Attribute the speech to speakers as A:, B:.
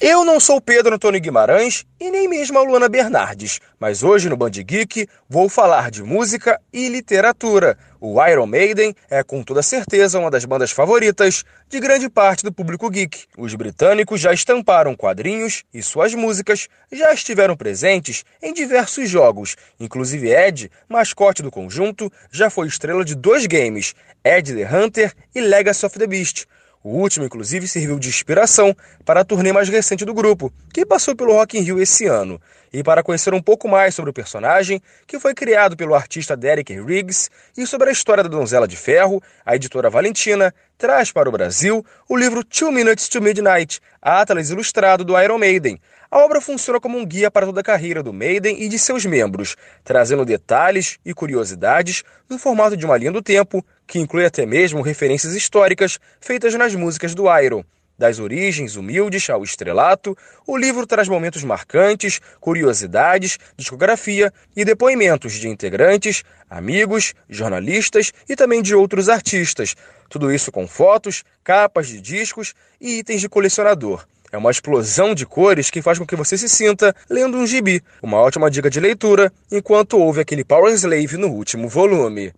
A: Eu não sou Pedro Antônio Guimarães e nem mesmo a Luana Bernardes, mas hoje no Band Geek vou falar de música e literatura. O Iron Maiden é com toda certeza uma das bandas favoritas de grande parte do público geek. Os britânicos já estamparam quadrinhos e suas músicas já estiveram presentes em diversos jogos. Inclusive Ed, mascote do conjunto, já foi estrela de dois games, Ed the Hunter e Legacy of the Beast. O último, inclusive, serviu de inspiração para a turnê mais recente do grupo, que passou pelo Rock in Rio esse ano. E para conhecer um pouco mais sobre o personagem, que foi criado pelo artista Derek Riggs, e sobre a história da Donzela de Ferro, a editora Valentina traz para o Brasil o livro Two Minutes to Midnight, Atlas Ilustrado do Iron Maiden. A obra funciona como um guia para toda a carreira do Maiden e de seus membros, trazendo detalhes e curiosidades no formato de uma linha do tempo, que inclui até mesmo referências históricas feitas nas músicas do Iron. Das origens humildes ao estrelato, o livro traz momentos marcantes, curiosidades, discografia e depoimentos de integrantes, amigos, jornalistas e também de outros artistas. Tudo isso com fotos, capas de discos e itens de colecionador. É uma explosão de cores que faz com que você se sinta lendo um gibi, uma ótima dica de leitura, enquanto ouve aquele Power Slave no último volume.